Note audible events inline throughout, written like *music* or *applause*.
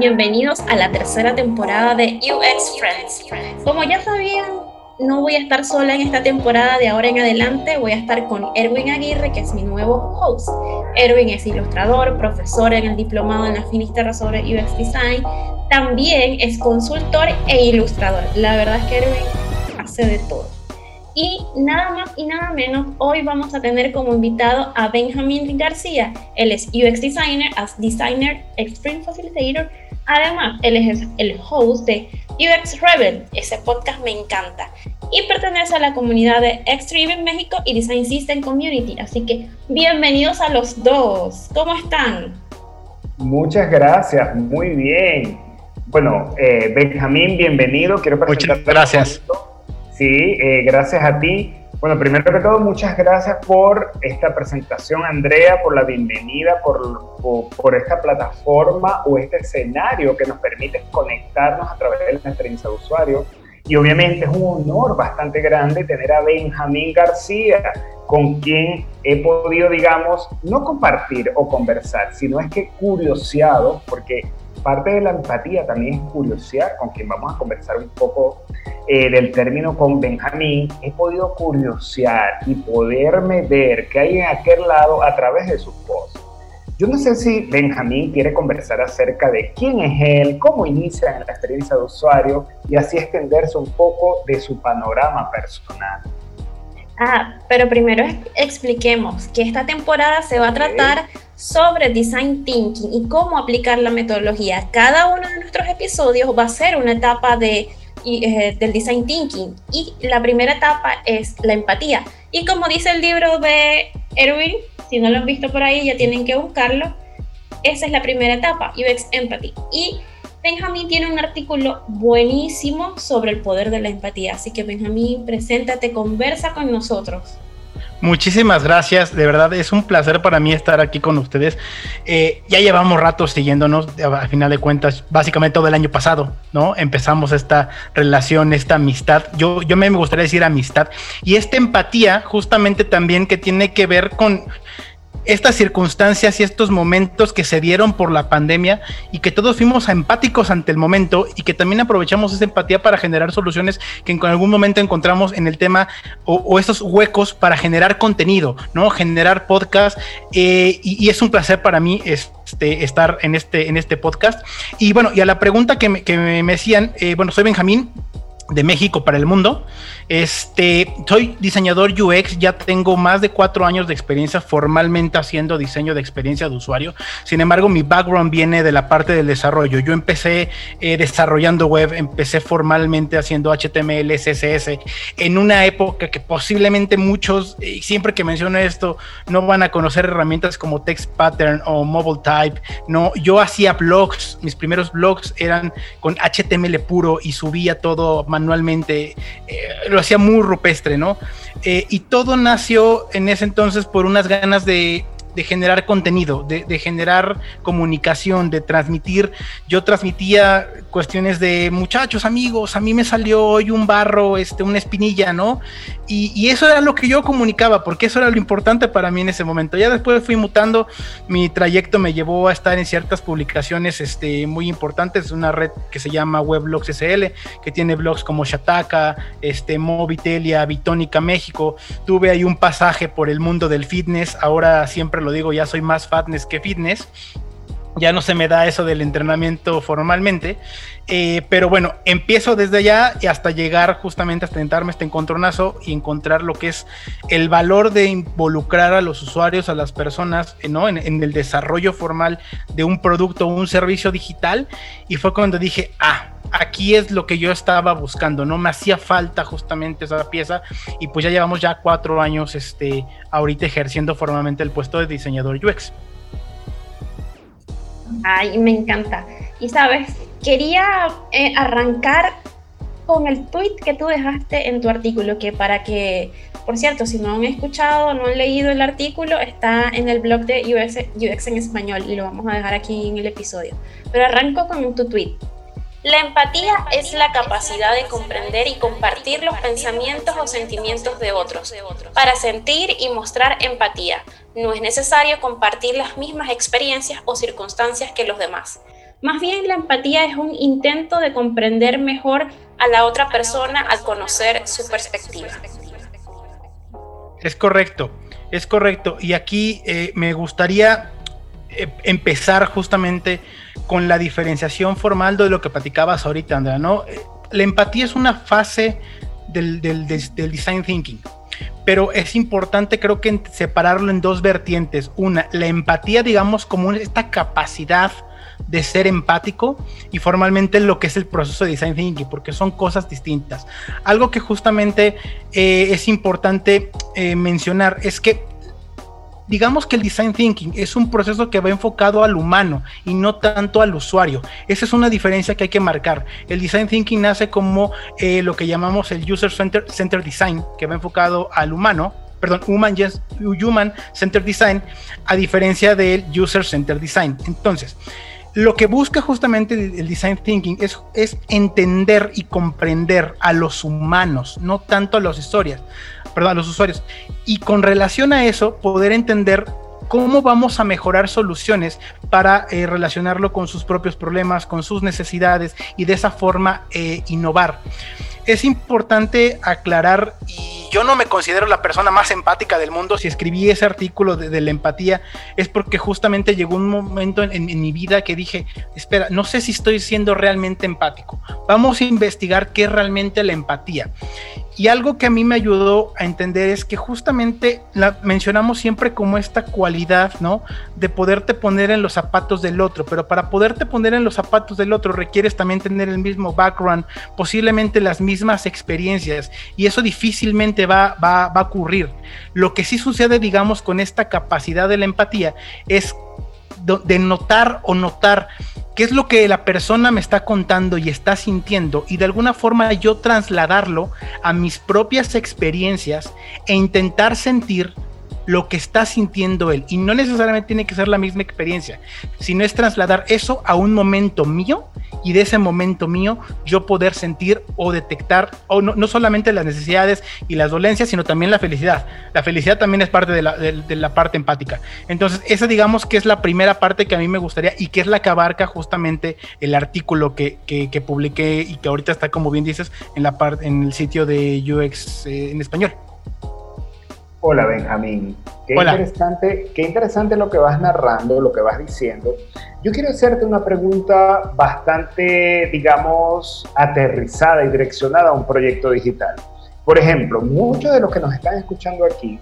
bienvenidos a la tercera temporada de UX Friends. Como ya sabían, no voy a estar sola en esta temporada de ahora en adelante, voy a estar con Erwin Aguirre, que es mi nuevo host. Erwin es ilustrador, profesor en el diplomado en la Finisterra sobre UX Design, también es consultor e ilustrador. La verdad es que Erwin hace de todo. Y nada más y nada menos, hoy vamos a tener como invitado a Benjamín García. Él es UX Designer, as Designer Extreme Facilitator. Además, él es el host de UX Rebel. Ese podcast me encanta. Y pertenece a la comunidad de Extreme en México y Design System Community. Así que bienvenidos a los dos. ¿Cómo están? Muchas gracias, muy bien. Bueno, eh, Benjamín, bienvenido. Quiero Muchas gracias. Sí, eh, gracias a ti. Bueno, primero que todo, muchas gracias por esta presentación, Andrea, por la bienvenida, por, por, esta plataforma o este escenario que nos permite conectarnos a través de la experiencia de usuario. Y obviamente es un honor bastante grande tener a Benjamín García, con quien he podido, digamos, no compartir o conversar, sino es que curioseado, porque parte de la empatía también es curiosear, con quien vamos a conversar un poco eh, del término con Benjamín, he podido curiosear y poderme ver qué hay en aquel lado a través de sus posts. Yo no sé si Benjamín quiere conversar acerca de quién es él, cómo inicia en la experiencia de usuario y así extenderse un poco de su panorama personal. Ah, pero primero expliquemos que esta temporada se va a tratar sobre design thinking y cómo aplicar la metodología. Cada uno de nuestros episodios va a ser una etapa de, eh, del design thinking y la primera etapa es la empatía. Y como dice el libro de Erwin, si no lo han visto por ahí ya tienen que buscarlo, esa es la primera etapa, UX Empathy. Y Benjamín tiene un artículo buenísimo sobre el poder de la empatía, así que Benjamín, preséntate, conversa con nosotros. Muchísimas gracias, de verdad es un placer para mí estar aquí con ustedes. Eh, ya llevamos rato siguiéndonos, a final de cuentas, básicamente todo el año pasado, ¿no? Empezamos esta relación, esta amistad. Yo, yo me gustaría decir amistad y esta empatía, justamente también que tiene que ver con estas circunstancias y estos momentos que se dieron por la pandemia y que todos fuimos empáticos ante el momento y que también aprovechamos esa empatía para generar soluciones que en algún momento encontramos en el tema o, esos huecos para generar contenido, ¿no? Generar podcast eh, y, es un placer para mí este, estar en este, en este podcast. Y bueno, y a la pregunta que me, que me decían, eh, bueno, soy Benjamín de México para el mundo. Este, soy diseñador UX, ya tengo más de cuatro años de experiencia formalmente haciendo diseño de experiencia de usuario. Sin embargo, mi background viene de la parte del desarrollo. Yo empecé eh, desarrollando web, empecé formalmente haciendo HTML, CSS, en una época que posiblemente muchos, y siempre que menciono esto, no van a conocer herramientas como Text Pattern o Mobile Type. No, yo hacía blogs, mis primeros blogs eran con HTML puro y subía todo manualmente. Eh, hacía muy rupestre, ¿no? Eh, y todo nació en ese entonces por unas ganas de de generar contenido, de, generar comunicación, de transmitir. Yo transmitía cuestiones de muchachos, amigos, a mí me salió hoy un barro, este, una espinilla, ¿no? Y, eso era lo que yo comunicaba, porque eso era lo importante para mí en ese momento. Ya después fui mutando, mi trayecto me llevó a estar en ciertas publicaciones este, muy importantes, una red que se llama Weblogs SL, que tiene blogs como Shataka, este, Movitelia, Bitónica México. Tuve ahí un pasaje por el mundo del fitness, ahora siempre lo digo, ya soy más fatness que fitness. Ya no se me da eso del entrenamiento formalmente. Eh, pero bueno, empiezo desde allá y hasta llegar justamente hasta tentarme este encontronazo y encontrar lo que es el valor de involucrar a los usuarios, a las personas, ¿no? En, en el desarrollo formal de un producto o un servicio digital. Y fue cuando dije, ah, aquí es lo que yo estaba buscando, ¿no? Me hacía falta justamente esa pieza y pues ya llevamos ya cuatro años, este, ahorita ejerciendo formalmente el puesto de diseñador UX. Ay, me encanta. Y sabes, quería eh, arrancar con el tweet que tú dejaste en tu artículo, que para que, por cierto, si no han escuchado, no han leído el artículo, está en el blog de UX, en español y lo vamos a dejar aquí en el episodio. Pero arranco con tu tweet. La empatía es la capacidad de comprender y compartir los pensamientos o sentimientos de otros. Para sentir y mostrar empatía, no es necesario compartir las mismas experiencias o circunstancias que los demás. Más bien la empatía es un intento de comprender mejor a la otra persona al conocer su perspectiva. Es correcto, es correcto. Y aquí eh, me gustaría eh, empezar justamente con la diferenciación formal de lo que platicabas ahorita, Andrea, ¿no? Eh, la empatía es una fase del, del, design thinking, pero es importante creo que separarlo en dos vertientes. Una, la empatía, digamos, como esta capacidad de ser empático y formalmente lo que es el proceso de design thinking, porque son cosas distintas. Algo que justamente eh, es importante mencionar es que digamos que el design thinking es un proceso que va enfocado al humano y no tanto al usuario. Esa es una diferencia que hay que marcar. El design thinking nace como eh, lo que llamamos el user center, design, que va enfocado al humano, perdón, human, human center design, a diferencia del user center design. Entonces, lo que busca justamente el design thinking es, es entender y comprender a los humanos, no tanto a las historias perdón, los usuarios. Y con relación a eso, poder entender cómo vamos a mejorar soluciones para eh, relacionarlo con sus propios problemas, con sus necesidades y de esa forma eh, innovar. Es importante aclarar, y yo no me considero la persona más empática del mundo, si escribí ese artículo de, la empatía, es porque justamente llegó un momento en, en mi vida que dije, espera, no sé si estoy siendo realmente empático, vamos a investigar qué es realmente la empatía. Y algo que a mí me ayudó a entender es que justamente mencionamos siempre como esta cualidad, ¿no? De poderte poner en los zapatos del otro, pero para poderte poner en los zapatos del otro requieres también tener el mismo background, posiblemente las mismas experiencias, y eso difícilmente va, va, va a ocurrir. Lo que sí sucede, digamos, con esta capacidad de la empatía es de notar o notar qué es lo que la persona me está contando y está sintiendo y de alguna forma yo trasladarlo a mis propias experiencias e intentar sentir lo que está sintiendo él. Y no necesariamente tiene que ser la misma experiencia, sino es trasladar eso a un momento mío y de ese momento mío yo poder sentir o detectar, o no, solamente las necesidades y las dolencias, sino también la felicidad. La felicidad también es parte de la, parte empática. Entonces, esa digamos que es la primera parte que a mí me gustaría y que es la que abarca justamente el artículo que, que, publiqué y que ahorita está, como bien dices, en, la parte en el sitio de UX eh, en español. Hola Benjamín, qué interesante, qué interesante lo que vas narrando, lo que vas diciendo. Yo quiero hacerte una pregunta bastante, digamos, aterrizada y direccionada a un proyecto digital. Por ejemplo, muchos de los que nos están escuchando aquí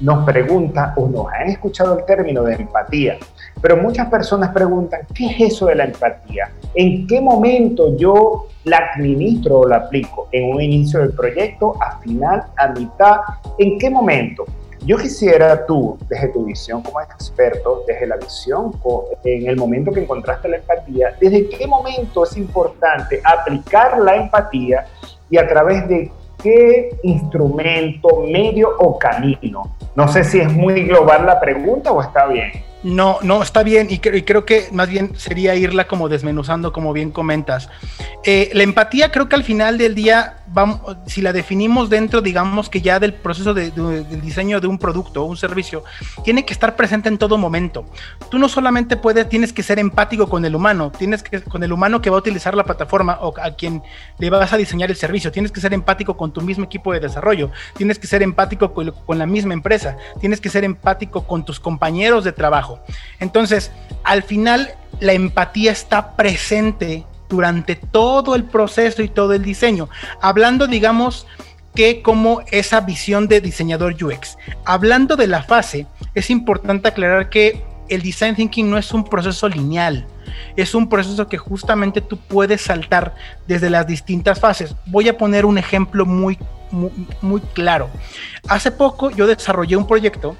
nos preguntan o nos han escuchado el término de empatía, pero muchas personas preguntan, ¿qué es eso de la empatía? ¿En qué momento yo la administro o la aplico? ¿En un inicio del proyecto, a final, a mitad? ¿En qué momento? Yo quisiera tú, desde tu visión como experto, desde la visión, en el momento que encontraste la empatía, ¿desde qué momento es importante aplicar la empatía y a través de qué instrumento, medio o camino? No sé si es muy global la pregunta o está bien. No, no, está bien y, creo que más bien sería irla como desmenuzando, como bien comentas. Eh, la empatía creo que al final del día, si la definimos dentro, digamos que ya del proceso de, del diseño de un producto o un servicio, tiene que estar presente en todo momento. Tú no solamente puedes, tienes que ser empático con el humano, tienes que con el humano que va a utilizar la plataforma o a quien le vas a diseñar el servicio, tienes que ser empático con tu mismo equipo de desarrollo, tienes que ser empático con la misma empresa, tienes que ser empático con tus compañeros de trabajo entonces, al final, la empatía está presente durante todo el proceso y todo el diseño. Hablando, digamos, que como esa visión de diseñador UX. Hablando de la fase, es importante aclarar que el design thinking no es un proceso lineal, es un proceso que justamente tú puedes saltar desde las distintas fases. Voy a poner un ejemplo muy, muy claro. Hace poco yo desarrollé un proyecto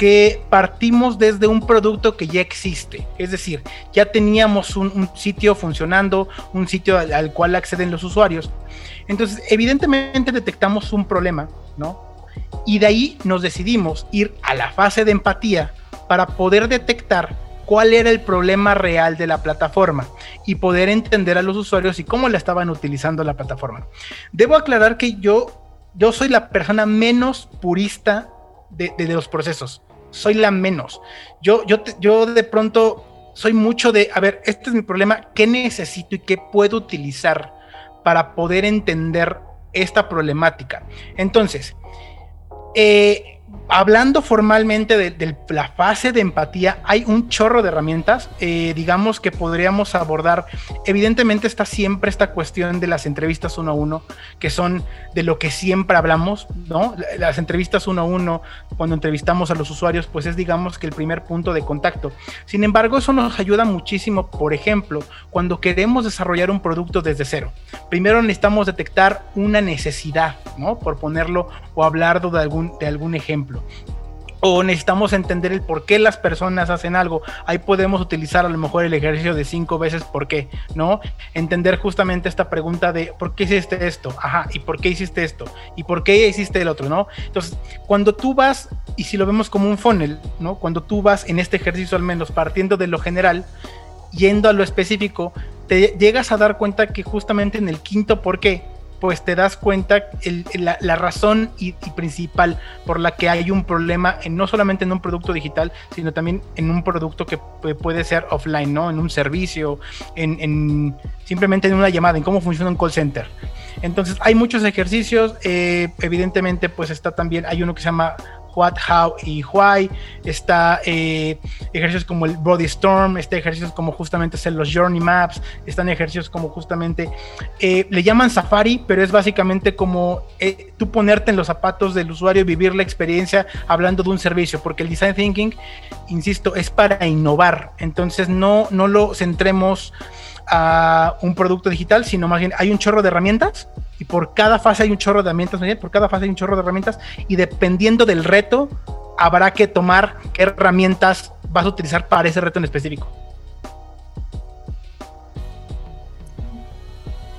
que partimos desde un producto que ya existe. Es decir, ya teníamos un, sitio funcionando, un sitio al, cual acceden los usuarios. Entonces, evidentemente detectamos un problema, ¿no? Y de ahí nos decidimos ir a la fase de empatía para poder detectar cuál era el problema real de la plataforma y poder entender a los usuarios y cómo la estaban utilizando la plataforma. Debo aclarar que yo, yo soy la persona menos purista de, de los procesos soy la menos. Yo, yo, yo de pronto soy mucho de, a ver, este es mi problema, ¿qué necesito y qué puedo utilizar para poder entender esta problemática? Entonces, eh, hablando formalmente de, la fase de empatía, hay un chorro de herramientas, eh, digamos que podríamos abordar. Evidentemente está siempre esta cuestión de las entrevistas uno a uno, que son de lo que siempre hablamos, ¿no? Las entrevistas uno a uno, cuando entrevistamos a los usuarios, pues es digamos que el primer punto de contacto. Sin embargo, eso nos ayuda muchísimo, por ejemplo, cuando queremos desarrollar un producto desde cero. Primero necesitamos detectar una necesidad, ¿no? Por ponerlo o hablar de algún, de algún ejemplo o necesitamos entender el por qué las personas hacen algo. Ahí podemos utilizar a lo mejor el ejercicio de cinco veces por qué, ¿no? Entender justamente esta pregunta de por qué hiciste esto, ajá, y por qué hiciste esto, y por qué hiciste el otro, ¿no? Entonces, cuando tú vas, y si lo vemos como un funnel, ¿no? Cuando tú vas en este ejercicio al menos partiendo de lo general, yendo a lo específico, te llegas a dar cuenta que justamente en el quinto por qué, pues te das cuenta la, razón y, principal por la que hay un problema no solamente en un producto digital, sino también en un producto que puede ser offline, ¿no? En un servicio, en, simplemente en una llamada, en cómo funciona un call center. Entonces hay muchos ejercicios, eh, evidentemente pues está también, hay uno que se llama what, how y why. Está eh, ejercicios como el body storm, está ejercicios como justamente hacer los journey maps, están ejercicios como justamente, eh, le llaman safari, pero es básicamente como eh, tú ponerte en los zapatos del usuario y vivir la experiencia hablando de un servicio, porque el design thinking, insisto, es para innovar. Entonces no, no lo centremos a un producto digital, sino más bien hay un chorro de herramientas y por cada fase hay un chorro de herramientas, por cada fase hay un chorro de herramientas y dependiendo del reto habrá que tomar qué herramientas vas a utilizar para ese reto en específico.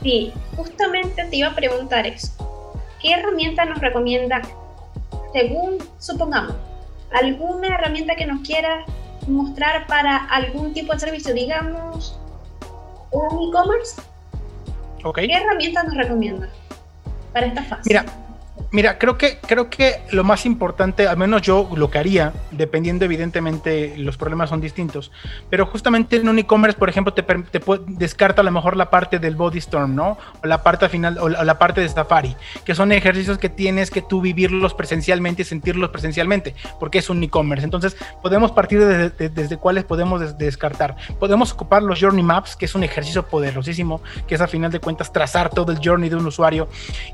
Sí, justamente te iba a preguntar eso. ¿Qué herramienta nos recomienda según, supongamos, alguna herramienta que nos quiera mostrar para algún tipo de servicio, digamos, un e-commerce? ¿Qué herramientas nos recomienda para esta fase? Mira, Mira, creo que, creo que lo más importante, al menos yo lo que haría, dependiendo evidentemente los problemas son distintos, pero justamente en un e-commerce, por ejemplo, te, te descarta a lo mejor la parte del body storm, ¿no? O la parte final, o la, parte de Safari, que son ejercicios que tienes que tú vivirlos presencialmente y sentirlos presencialmente, porque es un e-commerce. Entonces, podemos partir desde, desde cuáles podemos descartar. Podemos ocupar los journey maps, que es un ejercicio poderosísimo, que es a final de cuentas trazar todo el journey de un usuario.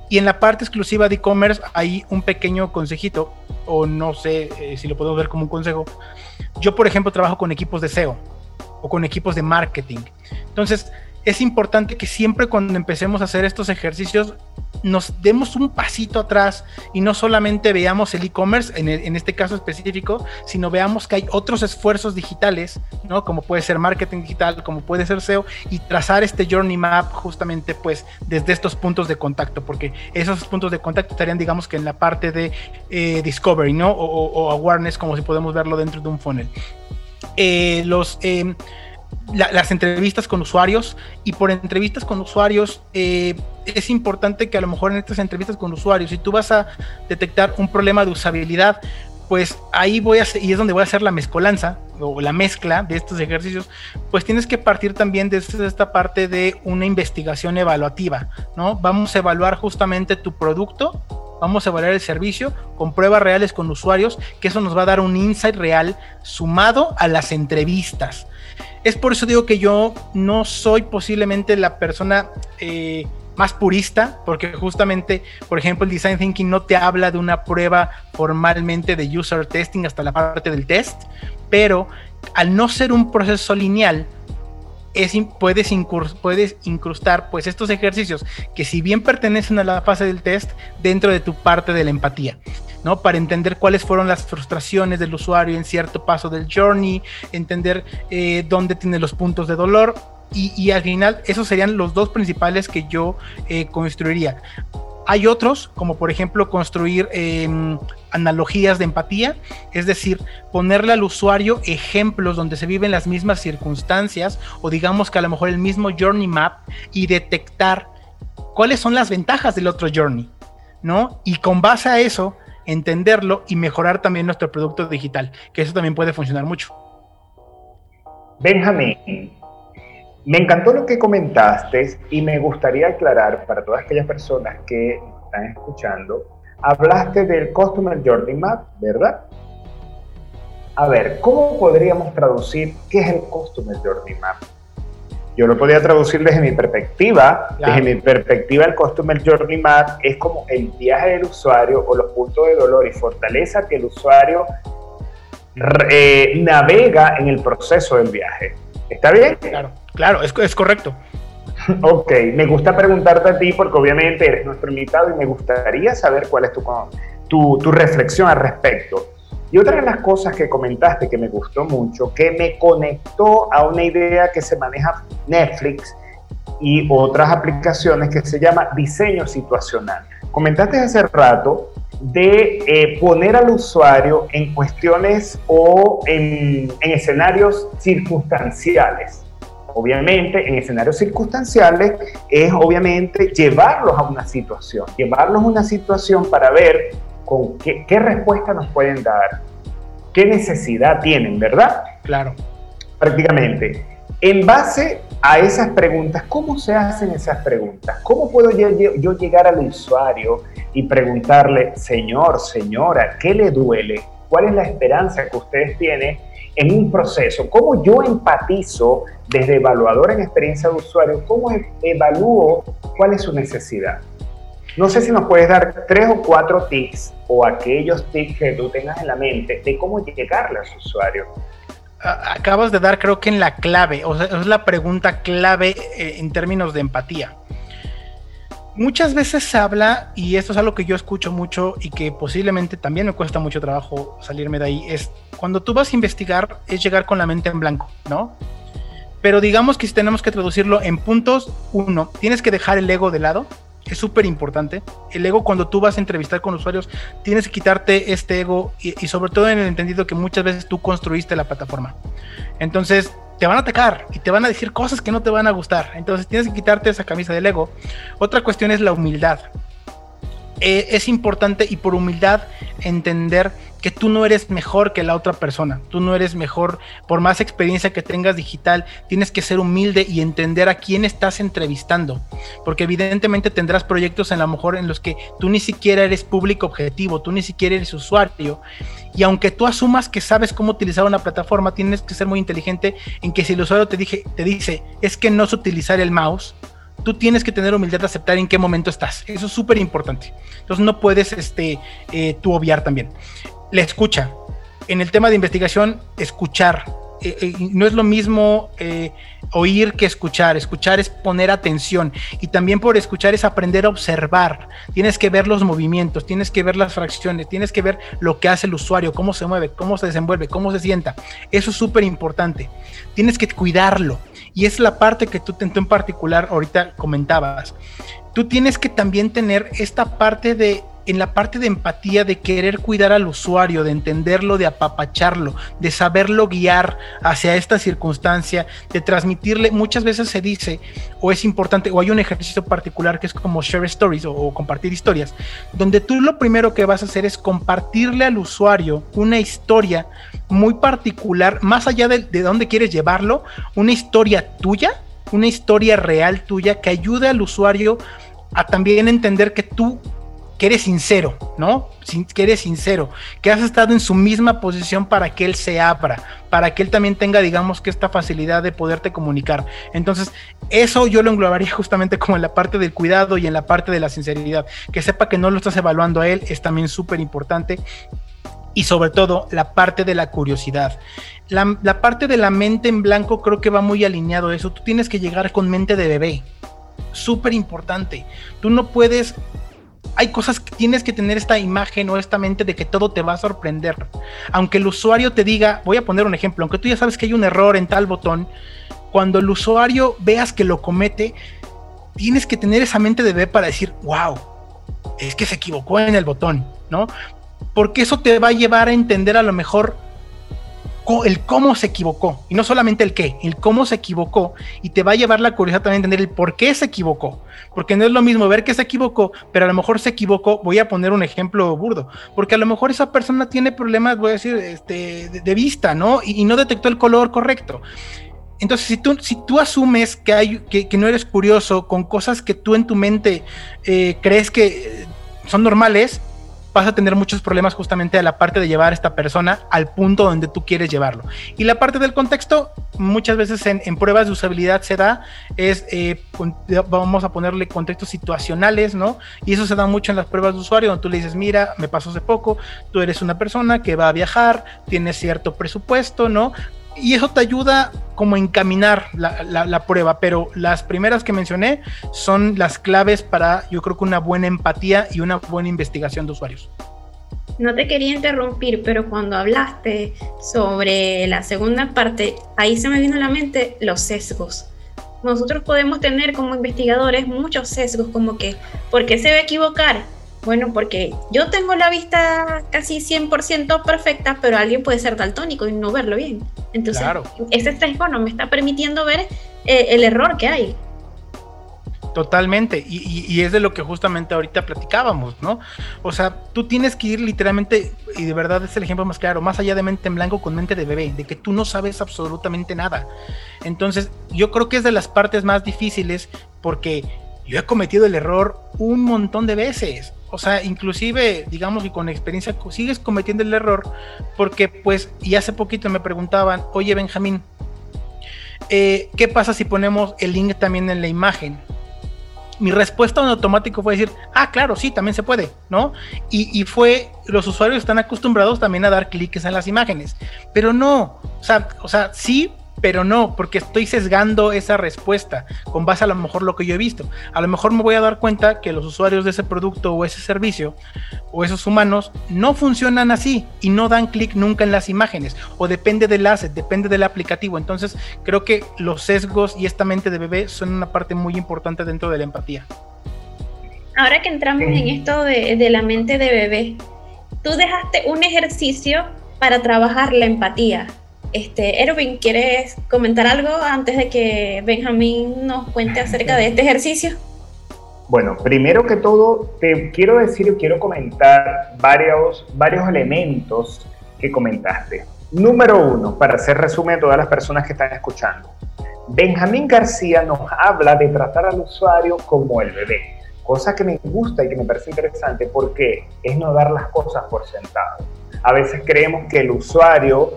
Y en la parte exclusiva de e-commerce, hay un pequeño consejito, o no sé eh, si lo podemos ver como un consejo. Yo, por ejemplo, trabajo con equipos de SEO o con equipos de marketing. Entonces, es importante que siempre cuando empecemos a hacer estos ejercicios nos demos un pasito atrás y no solamente veamos el e-commerce en, este caso específico, sino veamos que hay otros esfuerzos digitales, ¿no? Como puede ser marketing digital, como puede ser SEO y trazar este journey map justamente pues desde estos puntos de contacto, porque esos puntos de contacto estarían digamos que en la parte de eh, discovery, ¿no? O, awareness, como si podemos verlo dentro de un funnel. Eh, los eh, las entrevistas con usuarios y por entrevistas con usuarios eh, es importante que a lo mejor en estas entrevistas con usuarios, si tú vas a detectar un problema de usabilidad, pues ahí voy a hacer, y es donde voy a hacer la mezcolanza o la mezcla de estos ejercicios, pues tienes que partir también de esta parte de una investigación evaluativa, ¿no? Vamos a evaluar justamente tu producto, vamos a evaluar el servicio con pruebas reales con usuarios, que eso nos va a dar un insight real sumado a las entrevistas. Es por eso digo que yo no soy posiblemente la persona eh, más purista, porque justamente, por ejemplo, el design thinking no te habla de una prueba formalmente de user testing hasta la parte del test, pero al no ser un proceso lineal, es, puedes, incrustar pues estos ejercicios que si bien pertenecen a la fase del test dentro de tu parte de la empatía. ¿no? Para entender cuáles fueron las frustraciones del usuario en cierto paso del journey, entender eh, dónde tiene los puntos de dolor. Y, al final, esos serían los dos principales que yo eh, construiría. Hay otros, como por ejemplo construir em, analogías de empatía, es decir, ponerle al usuario ejemplos donde se viven las mismas circunstancias o digamos que a lo mejor el mismo journey map y detectar cuáles son las ventajas del otro journey, ¿no? Y con base a eso, entenderlo y mejorar también nuestro producto digital, que eso también puede funcionar mucho. Benjamín, me encantó lo que comentaste y me gustaría aclarar para todas aquellas personas que están escuchando, hablaste del Customer Journey Map, ¿verdad? A ver, ¿cómo podríamos traducir qué es el Customer Journey Map? Yo lo podría traducir desde mi perspectiva. Desde mi perspectiva, el Customer Journey Map es como el viaje del usuario o los puntos de dolor y fortaleza que el usuario eh, navega en el proceso del viaje. ¿Está bien? Claro. Claro, es, es correcto. Ok, me gusta preguntarte a ti porque obviamente eres nuestro invitado y me gustaría saber cuál es tu, tu, tu, reflexión al respecto. Y otra de las cosas que comentaste que me gustó mucho, que me conectó a una idea que se maneja Netflix y otras aplicaciones que se llama diseño situacional. Comentaste hace rato de eh, poner al usuario en cuestiones o en, en escenarios circunstanciales obviamente en escenarios circunstanciales es obviamente llevarlos a una situación, llevarlos a una situación para ver con qué, qué respuesta nos pueden dar, qué necesidad tienen, ¿verdad? Claro. Prácticamente. En base a esas preguntas, ¿cómo se hacen esas preguntas? ¿Cómo puedo yo, yo llegar al usuario y preguntarle, señor, señora, ¿qué le duele? ¿Cuál es la esperanza que ustedes tienen en un proceso? ¿Cómo yo empatizo desde evaluador en experiencia de usuario? ¿Cómo e-, evalúo cuál es su necesidad? No sé si nos puedes dar tres o cuatro tips o aquellos tips que tú tengas en la mente de cómo llegarle a su usuario. Acabas de dar creo que en la clave, o sea, es la pregunta clave eh, en términos de empatía muchas veces se habla, y esto es algo que yo escucho mucho y que posiblemente también me cuesta mucho trabajo salirme de ahí, es cuando tú vas a investigar es llegar con la mente en blanco, ¿no? Pero digamos que si tenemos que traducirlo en puntos, uno, tienes que dejar el ego de lado, es súper importante. El ego cuando tú vas a entrevistar con usuarios, tienes que quitarte este ego y, y, sobre todo en el entendido que muchas veces tú construiste la plataforma. Entonces, te van a atacar y te van a decir cosas que no te van a gustar. Entonces tienes que quitarte esa camisa del ego. Otra cuestión es la humildad. Eh, es importante y por humildad entender tú no eres mejor que la otra persona, tú no eres mejor, por más experiencia que tengas digital, tienes que ser humilde y entender a quién estás entrevistando, porque evidentemente tendrás proyectos en lo mejor en los que tú ni siquiera eres público objetivo, tú ni siquiera eres usuario, y aunque tú asumas que sabes cómo utilizar una plataforma, tienes que ser muy inteligente en que si el usuario te, dije, te dice, es que no sé utilizar el mouse, tú tienes que tener humildad de aceptar en qué momento estás. Eso es súper importante. Entonces no puedes este, eh, tú obviar también. La escucha. En el tema de investigación, escuchar. Eh, eh, no es lo mismo oír que escuchar. Escuchar es poner atención. Y también por escuchar es aprender a observar. Tienes que ver los movimientos, tienes que ver las fracciones, tienes que ver lo que hace el usuario, cómo se mueve, cómo se desenvuelve, cómo se sienta. Eso es súper importante. Tienes que cuidarlo y es la parte que tú, en particular ahorita comentabas. Tú tienes que también tener esta parte de en la parte de empatía, de querer cuidar al usuario, de entenderlo, de apapacharlo, de saberlo guiar hacia esta circunstancia, de transmitirle, muchas veces se dice, o es importante, o hay un ejercicio particular que es como share stories o, compartir historias, donde tú lo primero que vas a hacer es compartirle al usuario una historia muy particular, más allá de, de dónde quieres llevarlo, una historia tuya, una historia real tuya que ayude al usuario a también entender que tú que eres sincero, ¿no? Que eres sincero, que has estado en su misma posición para que él se abra, para que él también tenga, digamos, que esta facilidad de poderte comunicar. Entonces, eso yo lo englobaría *laughs* justamente como en la parte del cuidado y en la parte de la sinceridad. Que sepa que no lo estás evaluando a él es también súper importante. Y sobre todo, la parte de la curiosidad. La, la parte de la mente en blanco creo que va muy alineado a eso. Tú tienes que llegar con mente de bebé súper importante. Tú no puedes hay cosas que tienes que tener esta imagen o esta mente de que todo te va a sorprender. Aunque el usuario te diga, voy a poner un ejemplo, aunque tú ya sabes que hay un error en tal botón, cuando el usuario veas que lo comete, tienes que tener esa mente de ver para decir, wow, es que se equivocó en el botón, ¿no? Porque eso te va a llevar a entender a lo mejor el cómo se equivocó, y no solamente el qué, el cómo se equivocó, y te va a llevar la curiosidad también a entender el por qué se equivocó, porque no es lo mismo ver que se equivocó, pero a lo mejor se equivocó, voy a poner un ejemplo burdo, porque a lo mejor esa persona tiene problemas, voy a decir, este, de, vista, ¿no? Y, no detectó el color correcto. entonces, si tú, si tú asumes que, hay, que, no eres curioso con cosas que tú en tu mente eh, crees que son normales, vas a tener muchos problemas justamente a la parte de llevar a esta persona al punto donde tú quieres llevarlo. Y la parte del contexto, muchas veces en, pruebas de usabilidad se da, es, eh, vamos a ponerle contextos situacionales, ¿no? Y eso se da mucho en las pruebas de usuario, donde tú le dices, mira, me pasó hace poco, tú eres una persona que va a viajar, tienes cierto presupuesto, ¿no? Y eso te ayuda como a encaminar la, prueba, pero las primeras que mencioné son las claves para, yo creo que una buena empatía y una buena investigación de usuarios. No te quería interrumpir, pero cuando hablaste sobre la segunda parte, ahí se me vino a la mente los sesgos. Nosotros podemos tener como investigadores muchos sesgos, como que, ¿por qué se va a equivocar? Bueno, porque yo tengo la vista casi 100% perfecta, pero alguien puede ser daltónico y no verlo bien. Entonces, ese sesgo no me está permitiendo ver eh, el error que hay. Totalmente, y, es de lo que justamente ahorita platicábamos, ¿no? O sea, tú tienes que ir literalmente, y de verdad es el ejemplo más claro, más allá de mente en blanco con mente de bebé, de que tú no sabes absolutamente nada. Entonces, yo creo que es de las partes más difíciles porque yo he cometido el error un montón de veces o sea, inclusive, digamos que con experiencia sigues cometiendo el error, porque pues, y hace poquito me preguntaban, oye Benjamín, eh, ¿qué pasa si ponemos el link también en la imagen? Mi respuesta en automático fue decir, ah, claro, sí, también se puede, ¿no? Y, y fue, los usuarios están acostumbrados también a dar clics en las imágenes, pero no, o sea, o sea, sí, pero no, porque estoy sesgando esa respuesta con base a lo mejor lo que yo he visto. A lo mejor me voy a dar cuenta que los usuarios de ese producto o ese servicio o esos humanos no funcionan así y no dan clic nunca en las imágenes o depende del asset, depende del aplicativo. Entonces creo que los sesgos y esta mente de bebé son una parte muy importante dentro de la empatía. Ahora que entramos en esto de, de la mente de bebé, tú dejaste un ejercicio para trabajar la empatía este, Erwin, ¿quieres comentar algo antes de que Benjamín nos cuente acerca de este ejercicio? Bueno, primero que todo, te quiero decir y quiero comentar varios, varios elementos que comentaste. Número uno, para hacer resumen a todas las personas que están escuchando. Benjamín García nos habla de tratar al usuario como el bebé, cosa que me gusta y que me parece interesante porque es no dar las cosas por sentado. A veces creemos que el usuario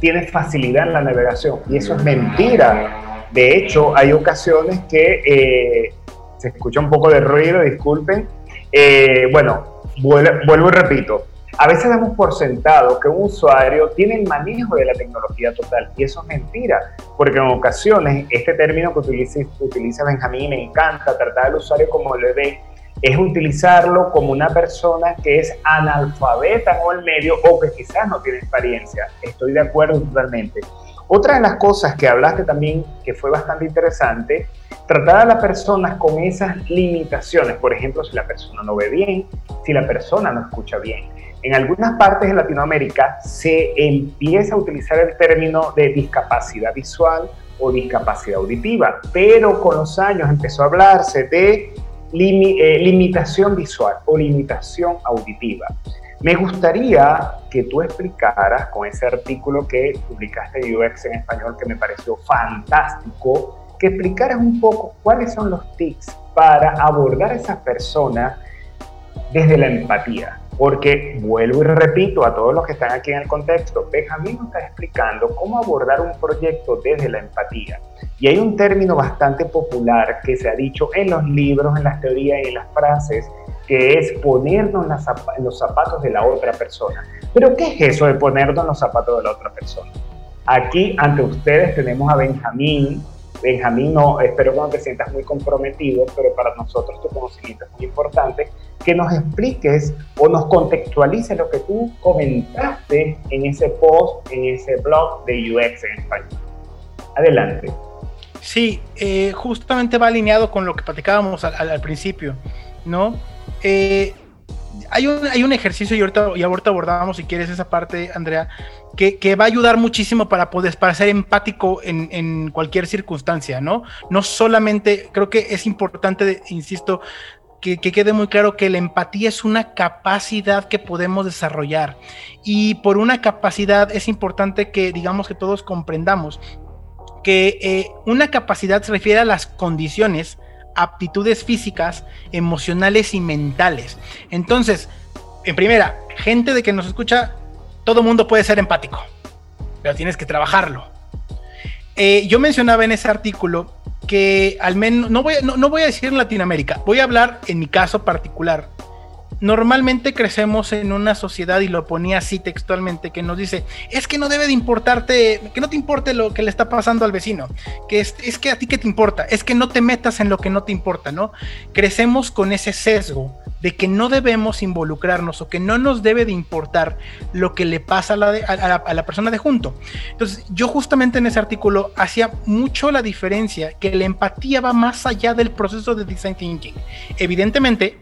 tiene facilidad en la navegación y eso es mentira. De hecho, hay ocasiones que eh, se escucha un poco de ruido, disculpen. Eh, bueno, vuelvo, y repito. A veces damos por sentado que un usuario tiene el manejo de la tecnología total y eso es mentira, porque en ocasiones este término que utiliza, utiliza Benjamín me encanta, tratar al usuario como el bebé, es utilizarlo como una persona que es analfabeta en el medio o que quizás no tiene experiencia. Estoy de acuerdo totalmente. Otra de las cosas que hablaste también, que fue bastante interesante, tratar a las personas con esas limitaciones. Por ejemplo, si la persona no ve bien, si la persona no escucha bien. En algunas partes de Latinoamérica se empieza a utilizar el término de discapacidad visual o discapacidad auditiva, pero con los años empezó a hablarse de eh, limitación visual o limitación auditiva. Me gustaría que tú explicaras con ese artículo que publicaste de UX en español que me pareció fantástico, que explicaras un poco cuáles son los tips para abordar a esas personas desde la empatía. Porque vuelvo y repito a todos los que están aquí en el contexto, Benjamín nos está explicando cómo abordar un proyecto desde la empatía. Y hay un término bastante popular que se ha dicho en los libros, en las teorías y en las frases, que es ponernos en los zapatos de la otra persona. Pero ¿qué es eso de ponernos los zapatos de la otra persona? Aquí ante ustedes tenemos a Benjamín, Benjamín, no, espero que no te sientas muy comprometido, pero para nosotros tu conocimiento es muy importante, que nos expliques o nos contextualices lo que tú comentaste en ese post, en ese blog de UX en español. Adelante. Sí, eh, justamente va alineado con lo que platicábamos al, principio, ¿no? Eh, hay, un, hay un ejercicio, y ahorita, y ahorita abordamos, si quieres, esa parte, Andrea, que, va a ayudar muchísimo para poder para ser empático en, cualquier circunstancia, ¿no? No solamente, creo que es importante, insisto, que, que, quede muy claro que la empatía es una capacidad que podemos desarrollar. Y por una capacidad es importante que digamos que todos comprendamos porque eh, una capacidad se refiere a las condiciones, aptitudes físicas, emocionales y mentales. Entonces, en primera, gente de que nos escucha, todo mundo puede ser empático, pero tienes que trabajarlo. Eh, yo mencionaba en ese artículo que al menos, no voy, no voy a decir en Latinoamérica, voy a hablar en mi caso particular normalmente crecemos en una sociedad, y lo ponía así textualmente, que nos dice, es que no debe de importarte, que no te importe lo que le está pasando al vecino, que es, que a ti que te importa, es que no te metas en lo que no te importa, ¿no? Crecemos con ese sesgo de que no debemos involucrarnos o que no nos debe de importar lo que le pasa a la, a la persona de junto. Entonces, yo justamente en ese artículo hacía mucho la diferencia que la empatía va más allá del proceso de design thinking. Evidentemente,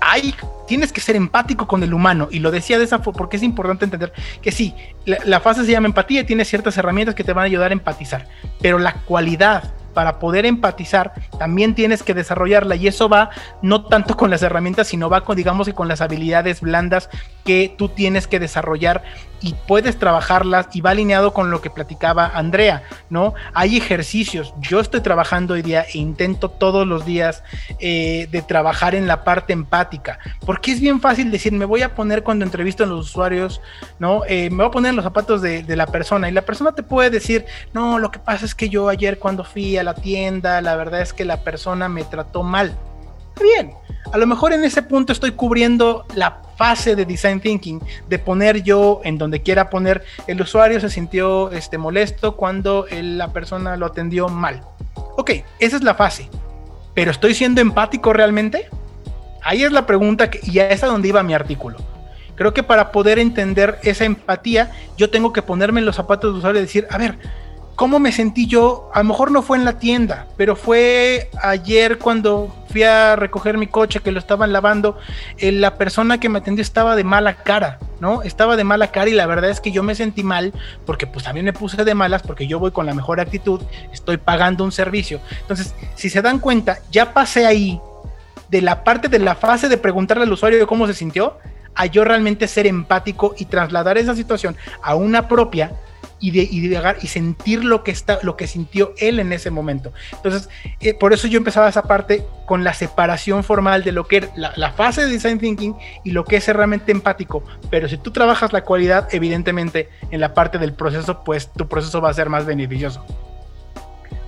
hay, tienes que ser empático con el humano. Y lo decía de esa forma porque es importante entender que sí, la, fase se llama empatía y tiene ciertas herramientas que te van a ayudar a empatizar. Pero la cualidad para poder empatizar, también tienes que desarrollarla y eso va no tanto con las herramientas, sino va con, digamos que con las habilidades blandas que tú tienes que desarrollar y puedes trabajarlas y va alineado con lo que platicaba Andrea, ¿no? Hay ejercicios, yo estoy trabajando hoy día e intento todos los días eh, de trabajar en la parte empática, porque es bien fácil decir, me voy a poner cuando entrevisto a los usuarios, ¿no? Eh, me voy a poner en los zapatos de, de la persona y la persona te puede decir, no, lo que pasa es que yo ayer cuando fui a la tienda, la verdad es que la persona me trató mal. Bien, a lo mejor en ese punto estoy cubriendo la fase de design thinking, de poner yo en donde quiera poner, el usuario se sintió este, molesto cuando la persona lo atendió mal. Ok, esa es la fase. Pero ¿estoy siendo empático realmente? Ahí es la pregunta que, y es a donde iba mi artículo. Creo que para poder entender esa empatía, yo tengo que ponerme en los zapatos del usuario y decir, a ver, ¿Cómo me sentí yo? A lo mejor no fue en la tienda, pero fue ayer cuando fui a recoger mi coche que lo estaban lavando. Eh, la persona que me atendió estaba de mala cara, ¿no? Estaba de mala cara y la verdad es que yo me sentí mal porque pues también me puse de malas porque yo voy con la mejor actitud, estoy pagando un servicio. Entonces, si se dan cuenta, ya pasé ahí de la parte de la fase de preguntarle al usuario cómo se sintió a yo realmente ser empático y trasladar esa situación a una propia y de, y y sentir lo que está, lo que sintió él en ese momento. Entonces, eh, por eso yo empezaba esa parte con la separación formal de lo que es la, fase de design thinking y lo que es realmente empático. Pero si tú trabajas la cualidad, evidentemente en la parte del proceso, pues tu proceso va a ser más beneficioso.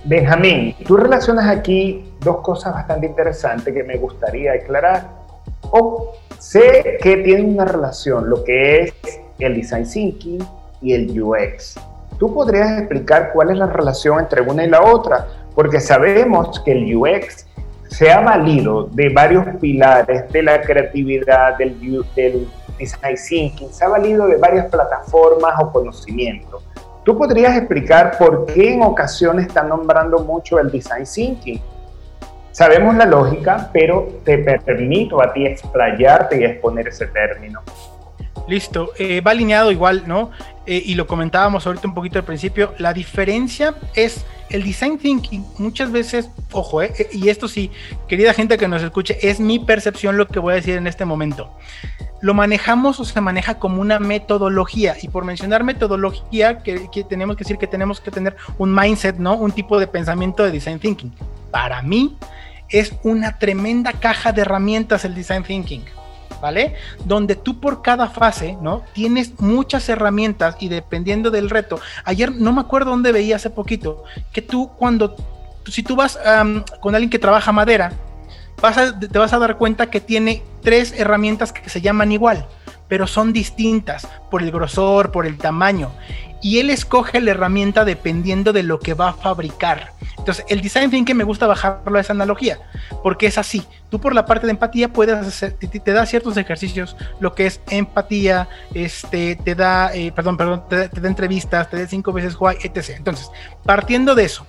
Benjamín, tú relacionas aquí dos cosas bastante interesantes que me gustaría aclarar. O sé que tienen una relación, lo que es el design thinking y el UX. ¿Tú podrías explicar cuál es la relación entre una y la otra? Porque sabemos que el UX se ha valido de varios pilares de la creatividad, del, del design thinking, se ha valido de varias plataformas o conocimientos. ¿Tú podrías explicar por qué en ocasiones están nombrando mucho el design thinking? Sabemos la lógica, pero te permito a ti explayarte y exponer ese término. Listo, eh, va alineado igual, ¿no? Eh, y lo comentábamos ahorita un poquito al principio, la diferencia es el design thinking muchas veces, ojo, eh, eh, y esto sí, querida gente que nos escuche, es mi percepción lo que voy a decir en este momento. Lo manejamos o se maneja como una metodología, y por mencionar metodología, que, que tenemos que decir que tenemos que tener un mindset, ¿no? Un tipo de pensamiento de design thinking. Para mí es una tremenda caja de herramientas el design thinking. ¿Vale? Donde tú por cada fase, ¿no? Tienes muchas herramientas y dependiendo del reto. Ayer no me acuerdo dónde veía hace poquito que tú cuando, si tú vas con alguien que trabaja madera, vas te vas a dar cuenta que tiene tres herramientas que se llaman igual, pero son distintas por el grosor, por el tamaño y él escoge la herramienta dependiendo de lo que va a fabricar. Entonces, el design thinking me gusta bajarlo a esa analogía, porque es así. Tú por la parte de empatía puedes hacer, te, da ciertos ejercicios, lo que es empatía, este, te da, eh, perdón, perdón, te, da entrevistas, te da cinco veces why, etc. Entonces, partiendo de eso,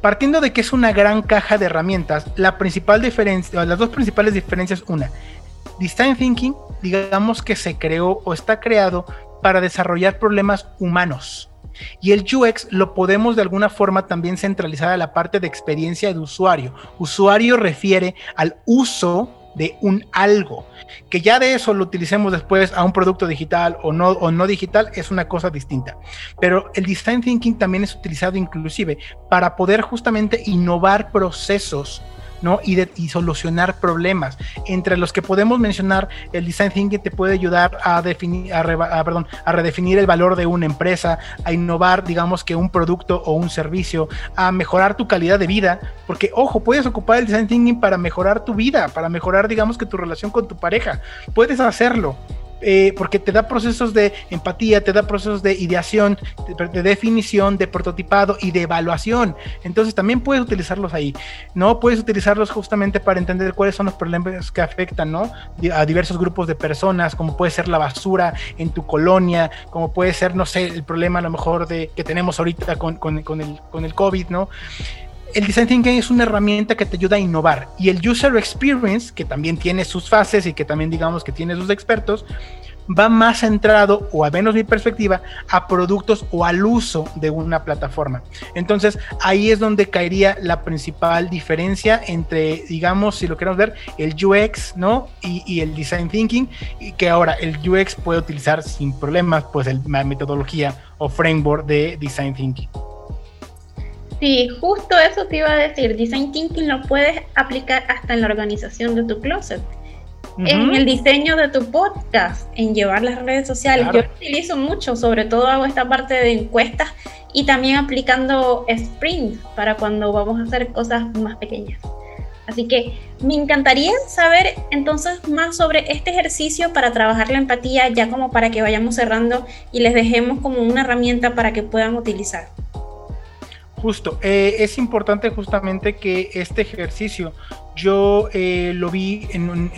partiendo de que es una gran caja de herramientas, la principal diferencia, las dos principales diferencias, una, design thinking, digamos que se creó o está creado para desarrollar problemas humanos. Y el UX lo podemos de alguna forma también centralizar a la parte de experiencia de usuario. Usuario refiere al uso de un algo. Que ya de eso lo utilicemos después a un producto digital o no, o no digital es una cosa distinta. Pero el design thinking también es utilizado inclusive para poder justamente innovar procesos ¿no? Y, de, y, solucionar problemas. Entre los que podemos mencionar, el design thinking te puede ayudar a definir, a, a redefinir el valor de una empresa, a innovar, digamos que un producto o un servicio, a mejorar tu calidad de vida, porque ojo, puedes ocupar el design thinking para mejorar tu vida, para mejorar, digamos que tu relación con tu pareja. Puedes hacerlo. Eh, porque te da procesos de empatía, te da procesos de ideación, de, definición, de prototipado y de evaluación. Entonces también puedes utilizarlos ahí, ¿no? Puedes utilizarlos justamente para entender cuáles son los problemas que afectan, ¿no? A diversos grupos de personas, como puede ser la basura en tu colonia, como puede ser, no sé, el problema a lo mejor de, que tenemos ahorita con, con, con el, con el COVID, ¿no? El design thinking es una herramienta que te ayuda a innovar y el user experience, que también tiene sus fases y que también digamos que tiene sus expertos, va más centrado, o al menos mi perspectiva, a productos o al uso de una plataforma. Entonces, ahí es donde caería la principal diferencia entre, digamos, si lo queremos ver, el UX, ¿no? Y, el design thinking, y que ahora el UX puede utilizar sin problemas, pues, la metodología o framework de design thinking. Sí, justo eso te iba a decir. Design thinking lo puedes aplicar hasta en la organización de tu closet, en el diseño de tu podcast, en llevar las redes sociales. Yo lo utilizo mucho, sobre todo hago esta parte de encuestas y también aplicando sprint para cuando vamos a hacer cosas más pequeñas. Así que me encantaría saber entonces más sobre este ejercicio para trabajar la empatía, ya como para que vayamos cerrando y les dejemos como una herramienta para que puedan utilizar. Justo, eh, es importante justamente que este ejercicio yo eh, lo vi en,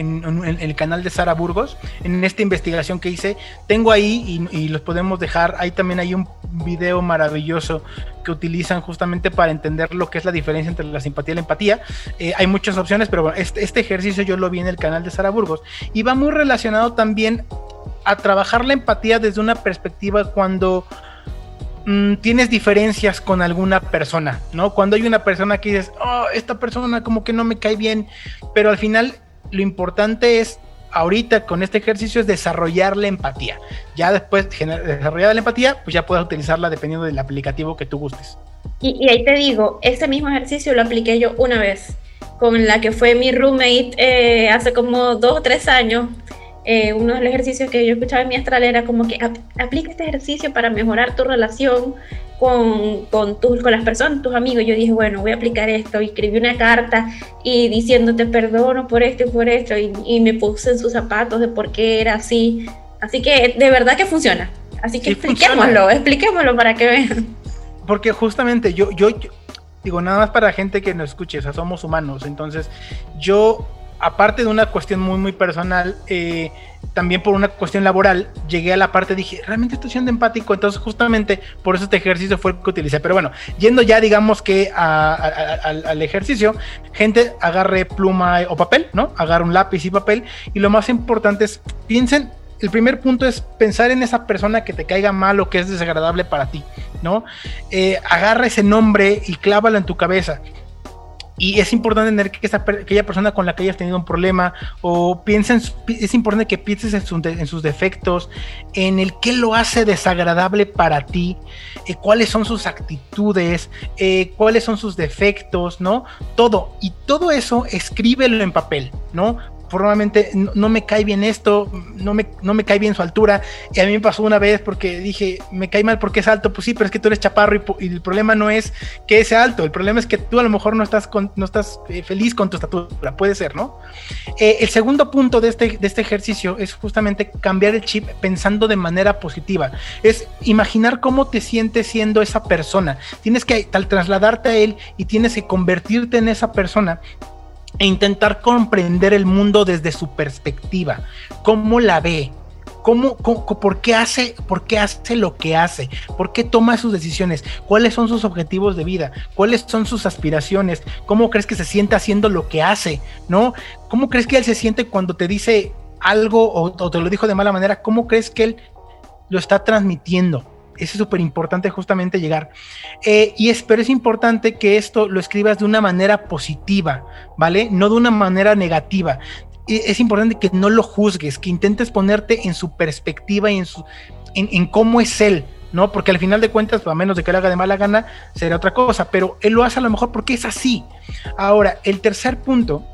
el canal de Sara Burgos, en esta investigación que hice. Tengo ahí y, los podemos dejar. Ahí también hay un video maravilloso que utilizan justamente para entender lo que es la diferencia entre la simpatía y la empatía. Eh, hay muchas opciones, pero bueno, este, este ejercicio yo lo vi en el canal de Sara Burgos y va muy relacionado también a trabajar la empatía desde una perspectiva cuando Mm, tienes diferencias con alguna persona, ¿no? Cuando hay una persona que dices, oh, esta persona como que no me cae bien, pero al final lo importante es, ahorita con este ejercicio, es desarrollar la empatía. Ya después de desarrollar la empatía, pues ya puedes utilizarla dependiendo del aplicativo que tú gustes. Y, ahí te digo, ese mismo ejercicio lo apliqué yo una vez con la que fue mi roommate eh, hace como dos o tres años eh, uno de los ejercicios que yo escuchaba en mi astral era como que aplica este ejercicio para mejorar tu relación con, con, con las personas, tus amigos. Yo dije, bueno, voy a aplicar esto. Y escribí una carta y diciéndote perdono por esto y por esto. Y, y, me puse en sus zapatos de por qué era así. Así que de verdad que funciona. Así que expliquémoslo, expliquémoslo para que vean. Porque justamente yo, yo, yo digo, nada más para gente que nos escuche, o sea, somos humanos. Entonces, yo aparte de una cuestión muy, muy personal, eh, también por una cuestión laboral, llegué a la parte, dije, realmente estoy siendo empático, entonces justamente por eso este ejercicio fue el que utilicé. Pero bueno, yendo ya, digamos que al ejercicio, gente agarre pluma o papel, ¿no? Agarre un lápiz y papel, y lo más importante es, piensen el primer punto es pensar en esa persona que te caiga mal o que es desagradable para ti, ¿no? Eh, agarra ese nombre y clávalo en tu cabeza. Y es importante tener que esa, aquella persona con la que hayas tenido un problema o piensen, es importante que pienses en, sus defectos, en el qué lo hace desagradable para ti, eh, cuáles son sus actitudes, eh, cuáles son sus defectos, ¿no? Todo. Y todo eso escríbelo en papel, ¿no? Probablemente no, me cae bien esto, no me, no me cae bien su altura. Y a mí me pasó una vez porque dije, me cae mal porque es alto. Pues sí, pero es que tú eres chaparro y, el problema no es que sea alto, el problema es que tú a lo mejor no estás, no estás eh, feliz con tu estatura, puede ser, ¿no? Eh, el segundo punto de este, de este ejercicio es justamente cambiar el chip pensando de manera positiva. Es imaginar cómo te sientes siendo esa persona. Tienes que tal, trasladarte a él y tienes que convertirte en esa persona e intentar comprender el mundo desde su perspectiva, cómo la ve, cómo, por, qué hace, por qué hace lo que hace, por qué toma sus decisiones, cuáles son sus objetivos de vida, cuáles son sus aspiraciones, cómo crees que se siente haciendo lo que hace, ¿no? ¿Cómo crees que él se siente cuando te dice algo o, o te lo dijo de mala manera? ¿Cómo crees que él lo está transmitiendo? Es súper importante justamente llegar. Eh, y es, pero es importante que esto lo escribas de una manera positiva, ¿vale? No de una manera negativa. es importante que no lo juzgues, que intentes ponerte en su perspectiva y en, su, en, cómo es él, ¿no? Porque al final de cuentas, a menos de que lo haga de mala gana, será otra cosa, pero él lo hace a lo mejor porque es así. Ahora, el tercer punto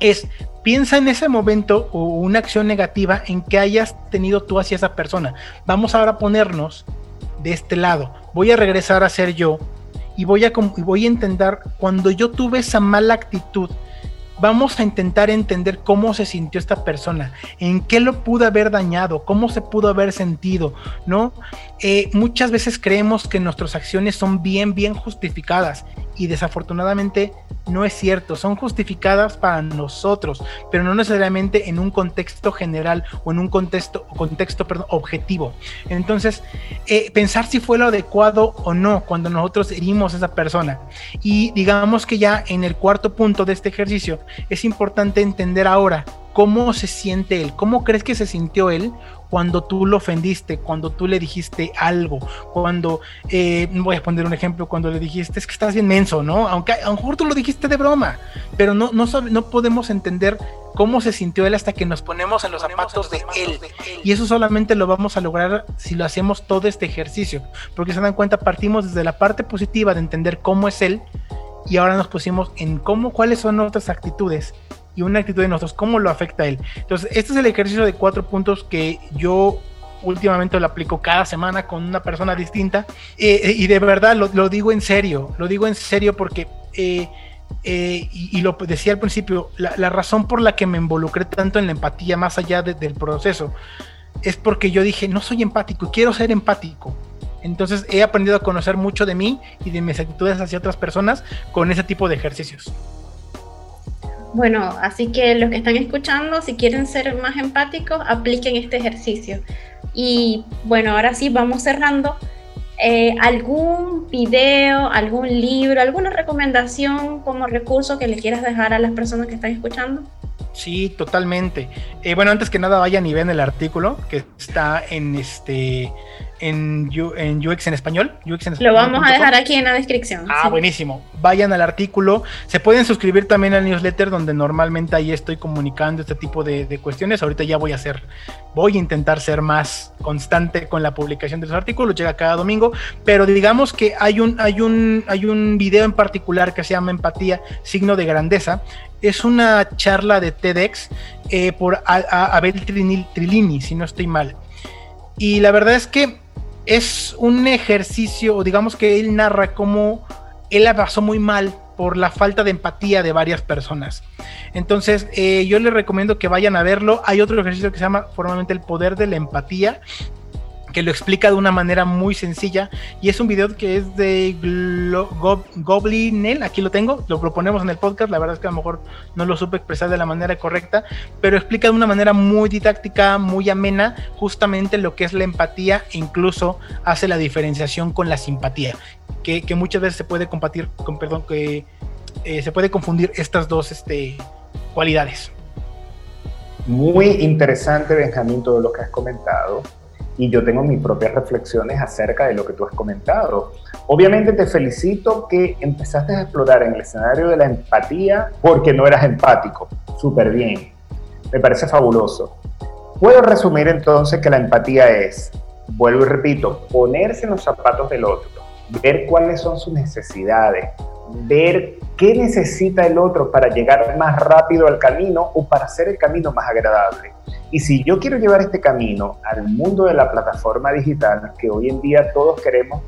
es, piensa en ese momento o una acción negativa en que hayas tenido tú hacia esa persona. Vamos ahora a ponernos de este lado. Voy a regresar a ser yo y voy a, y voy a cuando yo tuve esa mala actitud, vamos a intentar entender cómo se sintió esta persona, en qué lo pudo haber dañado, cómo se pudo haber sentido, ¿no? Eh, muchas veces creemos que nuestras acciones son bien, bien justificadas y desafortunadamente no es cierto, son justificadas para nosotros, pero no necesariamente en un contexto general o en un contexto, contexto perdón, objetivo. Entonces, eh, pensar si fue lo adecuado o no cuando nosotros herimos a esa persona. Y digamos que ya en el cuarto punto de este ejercicio es importante entender ahora cómo se siente él, cómo crees que se sintió él cuando tú lo ofendiste, cuando tú le dijiste algo, cuando, eh, voy a poner un ejemplo, cuando le dijiste, es que estás bien menso, ¿no? Aunque a lo mejor tú lo dijiste de broma, pero no, no, no podemos entender cómo se sintió él hasta que nos ponemos en los zapatos, de, él. Y eso solamente lo vamos a lograr si lo hacemos todo este ejercicio, porque se dan cuenta, partimos desde la parte positiva de entender cómo es él y ahora nos pusimos en cómo, cuáles son nuestras actitudes y una actitud de nosotros, cómo lo afecta a él. Entonces, este es el ejercicio de cuatro puntos que yo últimamente lo aplico cada semana con una persona distinta eh, y de verdad lo, digo en serio, lo digo en serio porque... Eh, eh, y, lo decía al principio, la, razón por la que me involucré tanto en la empatía, más allá del proceso, es porque yo dije, no soy empático y quiero ser empático. Entonces he aprendido a conocer mucho de mí y de mis actitudes hacia otras personas con ese tipo de ejercicios. Bueno, así que los que están escuchando, si quieren ser más empáticos, apliquen este ejercicio. Y bueno, ahora sí, vamos cerrando. Eh, ¿Algún video, algún libro, alguna recomendación como recurso que le quieras dejar a las personas que están escuchando? Sí, totalmente. Eh, bueno, antes que nada vayan y ven el artículo que está en este en, en UX en español. Lo vamos a dejar aquí en la descripción. Ah, buenísimo. Vayan al artículo. Se pueden suscribir también al newsletter donde normalmente ahí estoy comunicando este tipo de, cuestiones. Ahorita ya voy a hacer, voy a intentar ser más constante con la publicación de los artículos. Llega cada domingo, pero digamos que hay un, hay un, hay un video en particular que se llama Empatía, signo de grandeza. Es una charla de TEDx eh, por Abel Trilini, si no estoy mal. Y la verdad es que es un ejercicio, digamos que él narra cómo él la pasó muy mal por la falta de empatía de varias personas. Entonces, eh, yo les recomiendo que vayan a verlo. Hay otro ejercicio que se llama formalmente el poder de la empatía, que lo explica de una manera muy sencilla y es un video que es de Goblinel, aquí lo tengo, lo proponemos en el podcast, la verdad es que a lo mejor no lo supe expresar de la manera correcta, pero explica de una manera muy didáctica, muy amena, justamente lo que es la empatía e incluso hace la diferenciación con la simpatía, que, muchas veces se puede compartir, con, perdón, que eh, se puede confundir estas dos este, cualidades. Muy interesante, Benjamín, todo lo que has comentado y yo tengo mis propias reflexiones acerca de lo que tú has comentado. Obviamente te felicito que empezaste a explorar en el escenario de la empatía porque no eras empático. Súper bien. Me parece fabuloso. Puedo resumir entonces que la empatía es, vuelvo y repito, ponerse en los zapatos del otro, ver cuáles son sus necesidades, ver qué necesita el otro para llegar más rápido al camino o para hacer el camino más agradable. Y si yo quiero llevar este camino al mundo de la plataforma digital, que hoy en día todos queremos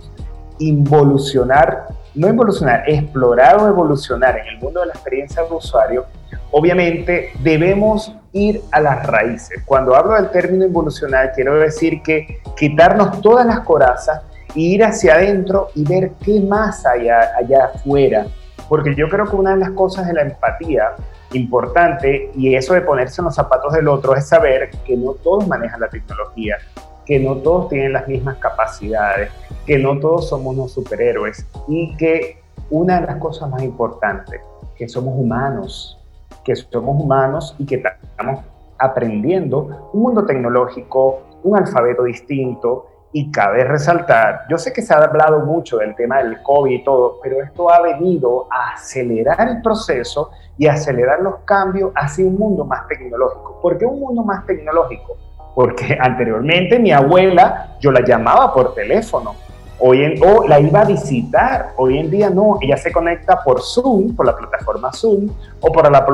involucionar, no involucionar, explorar o evolucionar en el mundo de la experiencia de usuario, obviamente debemos ir a las raíces. Cuando hablo del término involucionar, quiero decir que quitarnos todas las corazas ir hacia adentro y ver qué más hay allá afuera. Porque yo creo que una de las cosas de la empatía importante y eso de ponerse en los zapatos del otro es saber que no todos manejan la tecnología, que no todos tienen las mismas capacidades, que no todos somos unos superhéroes y que una de las cosas más importantes, que somos humanos, que somos humanos y que estamos aprendiendo un mundo tecnológico, un alfabeto distinto Y cabe resaltar, yo sé que se ha hablado mucho del tema del COVID y todo, pero esto ha venido a acelerar el proceso y acelerar los cambios hacia un mundo más tecnológico. ¿Por qué un mundo más tecnológico? Porque anteriormente mi abuela yo la llamaba por teléfono Hoy en, o la iba a visitar. Hoy en día no, ella se conecta por Zoom, por la plataforma Zoom, o por la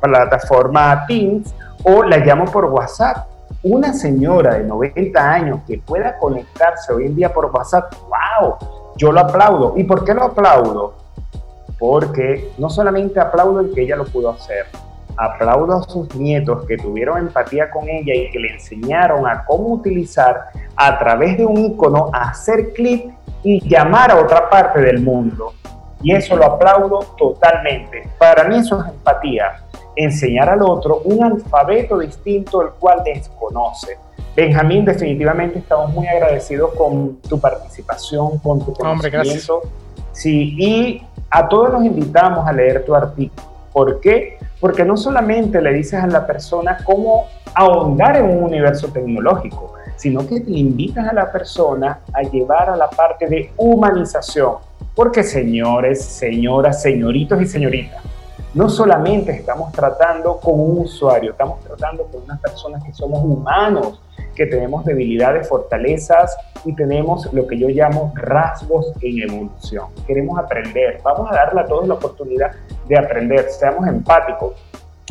plataforma Teams, o la llamo por WhatsApp. Una señora de 90 años que pueda conectarse hoy en día por WhatsApp, wow, yo lo aplaudo. ¿Y por qué lo aplaudo? Porque no solamente aplaudo el que ella lo pudo hacer, aplaudo a sus nietos que tuvieron empatía con ella y que le enseñaron a cómo utilizar a través de un icono, hacer clic y llamar a otra parte del mundo. Y eso lo aplaudo totalmente. Para mí eso es empatía. Enseñar al otro un alfabeto distinto el cual desconoce. Benjamín, definitivamente estamos muy agradecidos con tu participación, con tu conocimiento. Hombre, Sí, y a todos nos invitamos a leer tu artículo. ¿Por qué? Porque no solamente le dices a la persona cómo ahondar en un universo tecnológico, sino que te invitas a la persona a llevar a la parte de humanización. Porque señores, señoras, señoritos y señoritas, no solamente estamos tratando con un usuario, estamos tratando con unas personas que somos humanos, que tenemos debilidades, fortalezas y tenemos lo que yo llamo rasgos en evolución. Queremos aprender, vamos a darle a todos la oportunidad de aprender, seamos empáticos.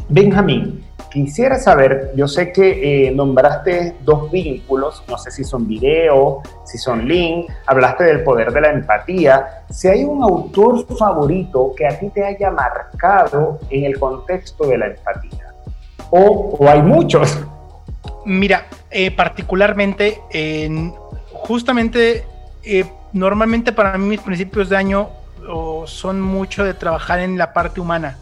Benjamín, quisiera saber, yo sé que eh, nombraste dos vínculos, no sé si son video, si son link, hablaste del poder de la empatía. Si hay un autor favorito que a ti te haya marcado en el contexto de la empatía, o, o hay muchos. Mira, eh, particularmente, justamente, eh, normalmente para mí mis principios de año son mucho de trabajar en la parte humana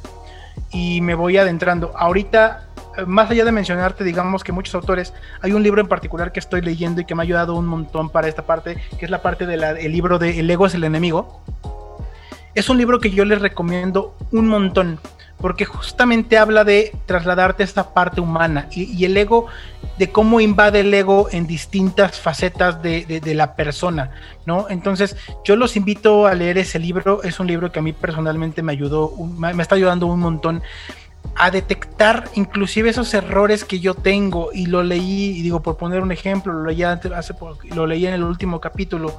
y me voy adentrando. Ahorita, más allá de mencionarte, digamos que muchos autores, hay un libro en particular que estoy leyendo y que me ha ayudado un montón para esta parte, que es la parte del libro de El ego es el enemigo. Es un libro que yo les recomiendo un montón porque justamente habla de trasladarte esta parte humana y, el ego, de cómo invade el ego en distintas facetas de, la persona, ¿no? Entonces, yo los invito a leer ese libro, es un libro que a mí personalmente me ayudó, me está ayudando un montón a detectar inclusive esos errores que yo tengo y lo leí y digo por poner un ejemplo lo leí hace lo leí en el último capítulo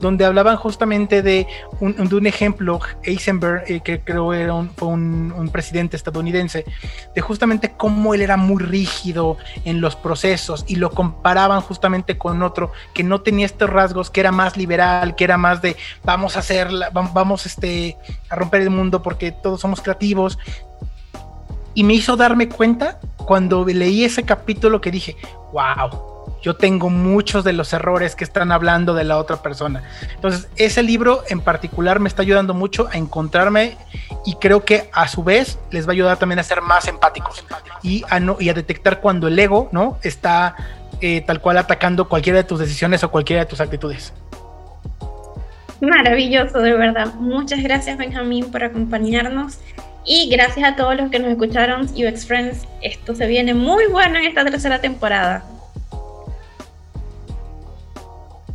donde hablaban justamente de un, de un ejemplo Eisenberg eh, que creo era un, fue un, un, presidente estadounidense de justamente cómo él era muy rígido en los procesos y lo comparaban justamente con otro que no tenía estos rasgos que era más liberal que era más de vamos a hacer vamos este a romper el mundo porque todos somos creativos y me hizo darme cuenta cuando leí ese capítulo que dije, wow, yo tengo muchos de los errores que están hablando de la otra persona. Entonces, ese libro en particular me está ayudando mucho a encontrarme y creo que a su vez les va a ayudar también a ser más empáticos y a, no, y a detectar cuando el ego ¿no? está eh, tal cual atacando cualquiera de tus decisiones o cualquiera de tus actitudes. Maravilloso, de verdad. Muchas gracias, Benjamín, por acompañarnos. Y gracias a todos los que nos escucharon, UX Friends, esto se viene muy bueno en esta tercera temporada.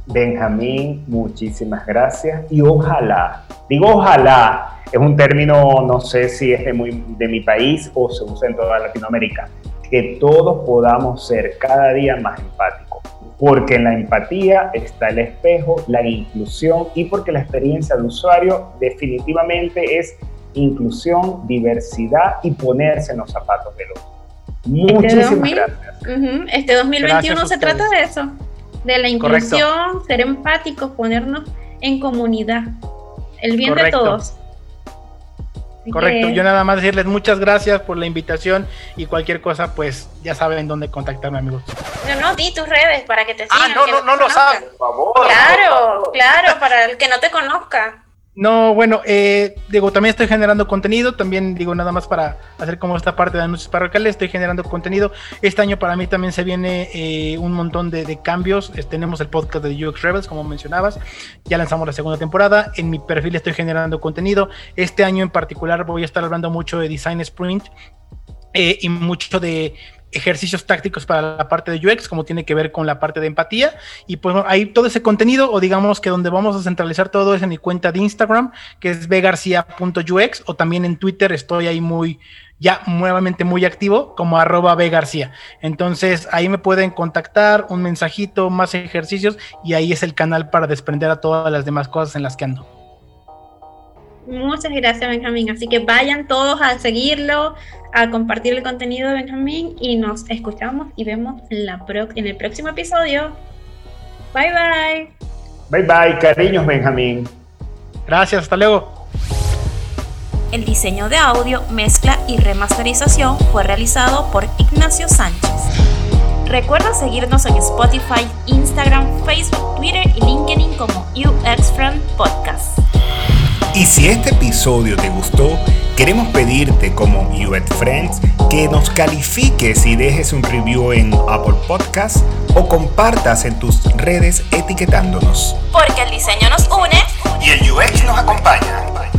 Benjamín, muchísimas gracias y ojalá, digo ojalá, es un término, no sé si es de, muy, de mi país o se usa en toda Latinoamérica, que todos podamos ser cada día más empáticos, porque en la empatía está el espejo, la inclusión y porque la experiencia del usuario definitivamente es inclusión, diversidad y ponerse en los zapatos del otro. Este Muchísimas gracias. Este 2021 se trata de eso, de la inclusión, ser empáticos, ponernos en comunidad, el bien de todos. Correcto, yo nada más decirles muchas gracias por la invitación y cualquier cosa, pues ya saben dónde contactarme, amigos. No, no, di tus redes para que te ah, sigan. Ah, no, no, no, lo saben, por favor. Claro, claro, para el que no te conozca. No, bueno, eh, digo, también estoy generando contenido, también digo nada más para hacer como esta parte de anuncios parroquiales, estoy generando contenido. Este año para mí también se viene eh, un montón de, cambios. tenemos el podcast de UX Rebels, como mencionabas, ya lanzamos la segunda temporada. En mi perfil estoy generando contenido. Este año en particular voy a estar hablando mucho de Design Sprint eh, y mucho de ejercicios tácticos para la parte de UX, como tiene que ver con la parte de empatía. Y pues ahí todo ese contenido, o digamos que donde vamos a centralizar todo es en mi cuenta de Instagram, que es vgarcia.ux, o también en Twitter estoy ahí muy, ya nuevamente muy activo como arroba. Entonces ahí me pueden contactar, un mensajito, más ejercicios, y ahí es el canal para desprender a todas las demás cosas en las que ando. Muchas gracias, Benjamín. Así que vayan todos a seguirlo, a compartir el contenido de Benjamín y nos escuchamos y vemos en, la en el próximo episodio. Bye bye. Bye bye, cariños, Benjamín. Gracias, hasta luego. El diseño de audio, mezcla y remasterización fue realizado por Ignacio Sánchez. Recuerda seguirnos en Spotify, Instagram, Facebook, Twitter y LinkedIn como UX Friend Podcast. Y si este episodio te gustó, queremos pedirte como UX Friends que nos califiques y dejes un review en Apple Podcasts o compartas en tus redes etiquetándonos. Porque el diseño nos une y el UX nos acompaña.